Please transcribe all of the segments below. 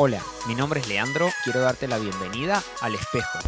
Hola, mi nombre es Leandro, quiero darte la bienvenida al espejo.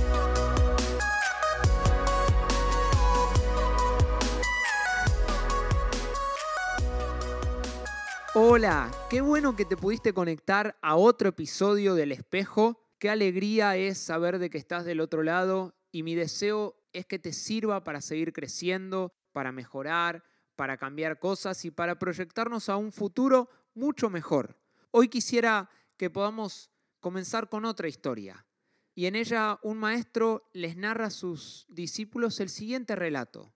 Hola, qué bueno que te pudiste conectar a otro episodio del espejo. Qué alegría es saber de que estás del otro lado y mi deseo es que te sirva para seguir creciendo, para mejorar, para cambiar cosas y para proyectarnos a un futuro mucho mejor. Hoy quisiera que podamos comenzar con otra historia. Y en ella un maestro les narra a sus discípulos el siguiente relato.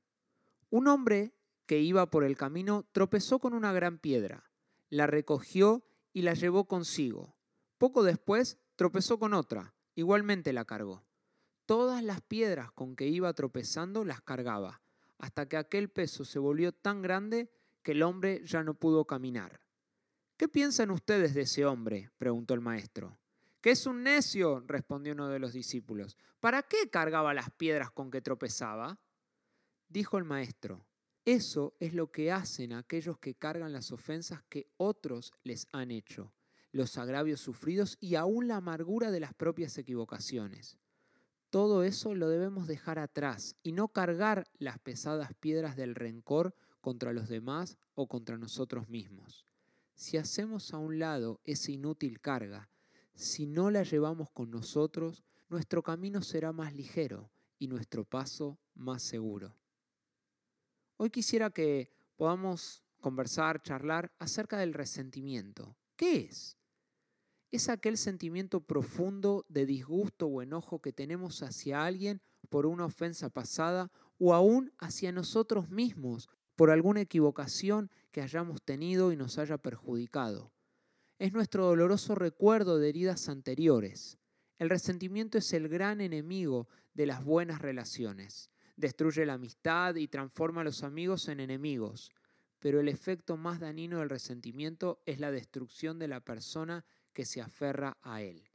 Un hombre que iba por el camino tropezó con una gran piedra, la recogió y la llevó consigo. Poco después tropezó con otra, igualmente la cargó. Todas las piedras con que iba tropezando las cargaba, hasta que aquel peso se volvió tan grande que el hombre ya no pudo caminar. ¿Qué piensan ustedes de ese hombre? preguntó el maestro. Que es un necio, respondió uno de los discípulos. ¿Para qué cargaba las piedras con que tropezaba? Dijo el maestro, eso es lo que hacen aquellos que cargan las ofensas que otros les han hecho, los agravios sufridos y aún la amargura de las propias equivocaciones. Todo eso lo debemos dejar atrás y no cargar las pesadas piedras del rencor contra los demás o contra nosotros mismos. Si hacemos a un lado esa inútil carga, si no la llevamos con nosotros, nuestro camino será más ligero y nuestro paso más seguro. Hoy quisiera que podamos conversar, charlar acerca del resentimiento. ¿Qué es? es aquel sentimiento profundo de disgusto o enojo que tenemos hacia alguien por una ofensa pasada o aún hacia nosotros mismos por alguna equivocación que hayamos tenido y nos haya perjudicado. Es nuestro doloroso recuerdo de heridas anteriores. El resentimiento es el gran enemigo de las buenas relaciones. Destruye la amistad y transforma a los amigos en enemigos. Pero el efecto más dañino del resentimiento es la destrucción de la persona que se aferra a Él.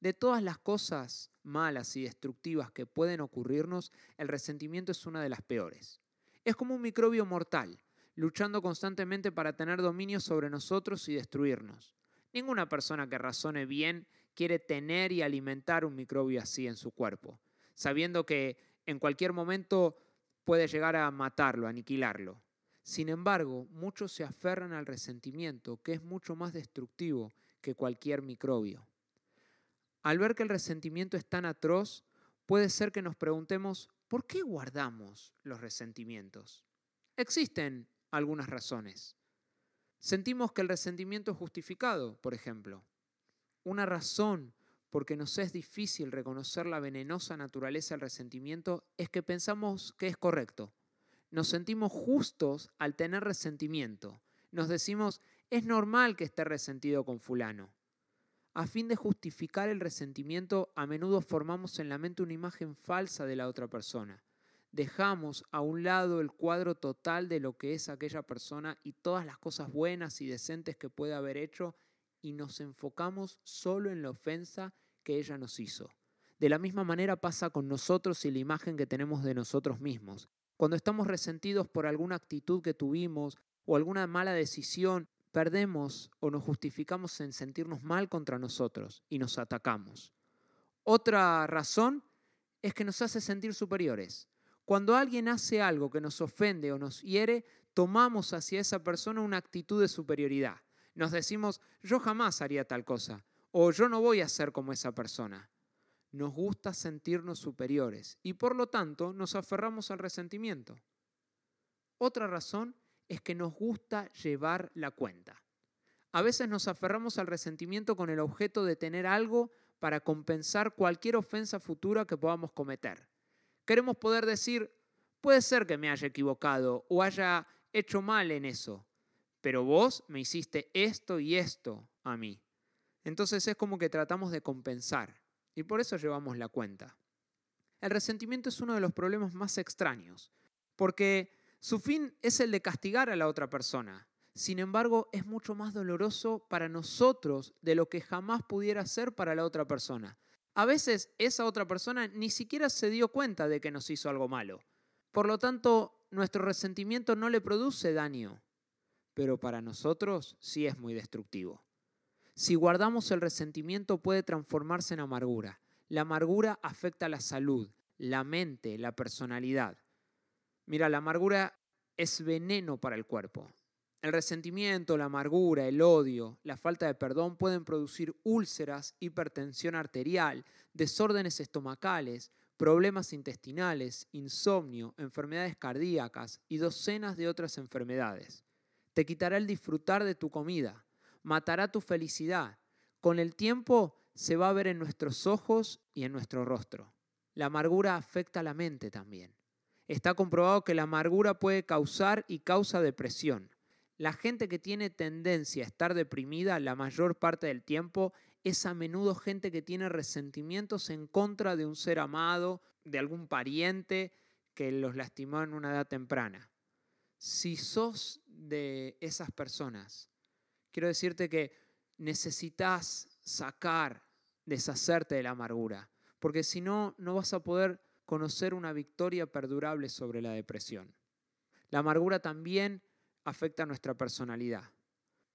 De todas las cosas malas y destructivas que pueden ocurrirnos, el resentimiento es una de las peores. Es como un microbio mortal, luchando constantemente para tener dominio sobre nosotros y destruirnos. Ninguna persona que razone bien quiere tener y alimentar un microbio así en su cuerpo, sabiendo que en cualquier momento puede llegar a matarlo, aniquilarlo. Sin embargo, muchos se aferran al resentimiento, que es mucho más destructivo que cualquier microbio. Al ver que el resentimiento es tan atroz, puede ser que nos preguntemos, ¿por qué guardamos los resentimientos? Existen algunas razones. Sentimos que el resentimiento es justificado, por ejemplo. Una razón porque nos es difícil reconocer la venenosa naturaleza del resentimiento es que pensamos que es correcto. Nos sentimos justos al tener resentimiento. Nos decimos, es normal que esté resentido con fulano. A fin de justificar el resentimiento, a menudo formamos en la mente una imagen falsa de la otra persona. Dejamos a un lado el cuadro total de lo que es aquella persona y todas las cosas buenas y decentes que puede haber hecho y nos enfocamos solo en la ofensa que ella nos hizo. De la misma manera pasa con nosotros y la imagen que tenemos de nosotros mismos. Cuando estamos resentidos por alguna actitud que tuvimos o alguna mala decisión perdemos o nos justificamos en sentirnos mal contra nosotros y nos atacamos. Otra razón es que nos hace sentir superiores. Cuando alguien hace algo que nos ofende o nos hiere, tomamos hacia esa persona una actitud de superioridad. Nos decimos, yo jamás haría tal cosa o yo no voy a ser como esa persona. Nos gusta sentirnos superiores y por lo tanto nos aferramos al resentimiento. Otra razón es que nos gusta llevar la cuenta. A veces nos aferramos al resentimiento con el objeto de tener algo para compensar cualquier ofensa futura que podamos cometer. Queremos poder decir, puede ser que me haya equivocado o haya hecho mal en eso, pero vos me hiciste esto y esto a mí. Entonces es como que tratamos de compensar y por eso llevamos la cuenta. El resentimiento es uno de los problemas más extraños, porque su fin es el de castigar a la otra persona. Sin embargo, es mucho más doloroso para nosotros de lo que jamás pudiera ser para la otra persona. A veces esa otra persona ni siquiera se dio cuenta de que nos hizo algo malo. Por lo tanto, nuestro resentimiento no le produce daño, pero para nosotros sí es muy destructivo. Si guardamos el resentimiento puede transformarse en amargura. La amargura afecta la salud, la mente, la personalidad. Mira, la amargura es veneno para el cuerpo. El resentimiento, la amargura, el odio, la falta de perdón pueden producir úlceras, hipertensión arterial, desórdenes estomacales, problemas intestinales, insomnio, enfermedades cardíacas y docenas de otras enfermedades. Te quitará el disfrutar de tu comida, matará tu felicidad. Con el tiempo se va a ver en nuestros ojos y en nuestro rostro. La amargura afecta a la mente también. Está comprobado que la amargura puede causar y causa depresión. La gente que tiene tendencia a estar deprimida la mayor parte del tiempo es a menudo gente que tiene resentimientos en contra de un ser amado, de algún pariente que los lastimó en una edad temprana. Si sos de esas personas, quiero decirte que necesitas sacar, deshacerte de la amargura, porque si no, no vas a poder conocer una victoria perdurable sobre la depresión. La amargura también afecta nuestra personalidad.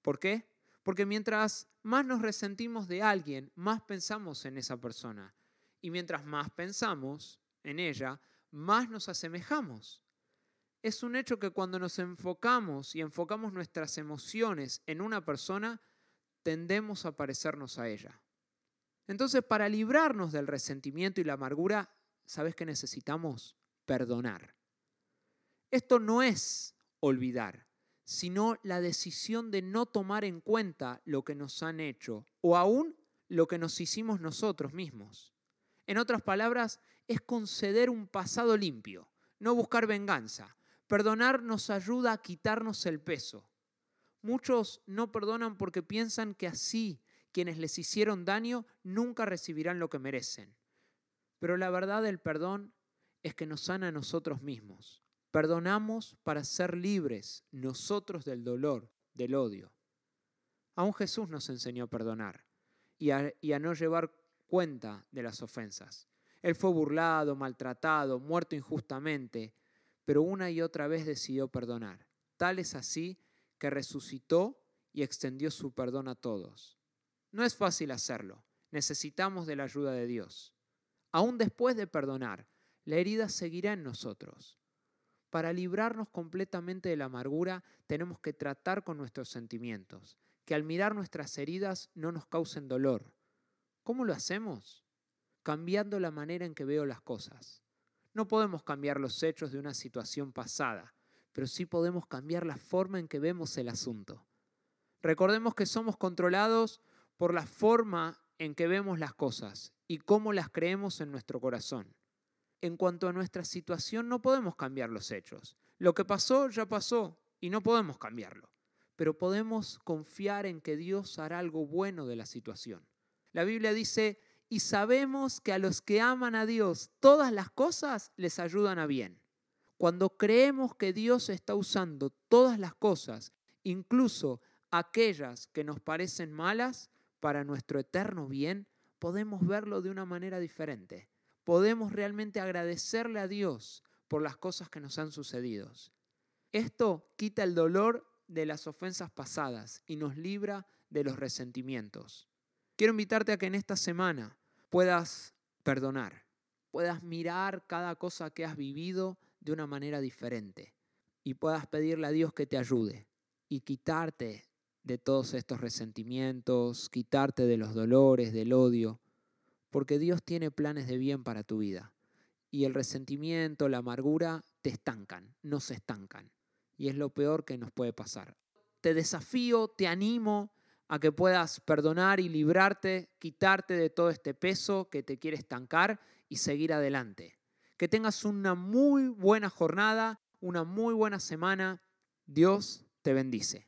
¿Por qué? Porque mientras más nos resentimos de alguien, más pensamos en esa persona. Y mientras más pensamos en ella, más nos asemejamos. Es un hecho que cuando nos enfocamos y enfocamos nuestras emociones en una persona, tendemos a parecernos a ella. Entonces, para librarnos del resentimiento y la amargura, ¿sabes qué necesitamos? Perdonar. Esto no es olvidar sino la decisión de no tomar en cuenta lo que nos han hecho o aún lo que nos hicimos nosotros mismos. En otras palabras, es conceder un pasado limpio, no buscar venganza. Perdonar nos ayuda a quitarnos el peso. Muchos no perdonan porque piensan que así quienes les hicieron daño nunca recibirán lo que merecen. Pero la verdad del perdón es que nos sana a nosotros mismos. Perdonamos para ser libres nosotros del dolor, del odio. Aún Jesús nos enseñó a perdonar y a, no llevar cuenta de las ofensas. Él fue burlado, maltratado, muerto injustamente, pero una y otra vez decidió perdonar. Tal es así que resucitó y extendió su perdón a todos. No es fácil hacerlo, necesitamos de la ayuda de Dios. Aún después de perdonar, la herida seguirá en nosotros. Para librarnos completamente de la amargura, tenemos que tratar con nuestros sentimientos, que al mirar nuestras heridas no nos causen dolor. ¿Cómo lo hacemos? Cambiando la manera en que veo las cosas. No podemos cambiar los hechos de una situación pasada, pero sí podemos cambiar la forma en que vemos el asunto. Recordemos que somos controlados por la forma en que vemos las cosas y cómo las creemos en nuestro corazón en cuanto a nuestra situación no podemos cambiar los hechos. Lo que pasó ya pasó y no podemos cambiarlo. Pero podemos confiar en que Dios hará algo bueno de la situación. La Biblia dice, y sabemos que a los que aman a Dios todas las cosas les ayudan a bien. Cuando creemos que Dios está usando todas las cosas, incluso aquellas que nos parecen malas, para nuestro eterno bien, podemos verlo de una manera diferente podemos realmente agradecerle a Dios por las cosas que nos han sucedido. Esto quita el dolor de las ofensas pasadas y nos libra de los resentimientos. Quiero invitarte a que en esta semana puedas perdonar, puedas mirar cada cosa que has vivido de una manera diferente y puedas pedirle a Dios que te ayude y quitarte de todos estos resentimientos, quitarte de los dolores, del odio, porque Dios tiene planes de bien para tu vida. Y el resentimiento, la amargura te estancan, no se estancan. Y es lo peor que nos puede pasar. Te desafío, te animo a que puedas perdonar y librarte, quitarte de todo este peso que te quiere estancar y seguir adelante. Que tengas una muy buena jornada, una muy buena semana. Dios te bendice.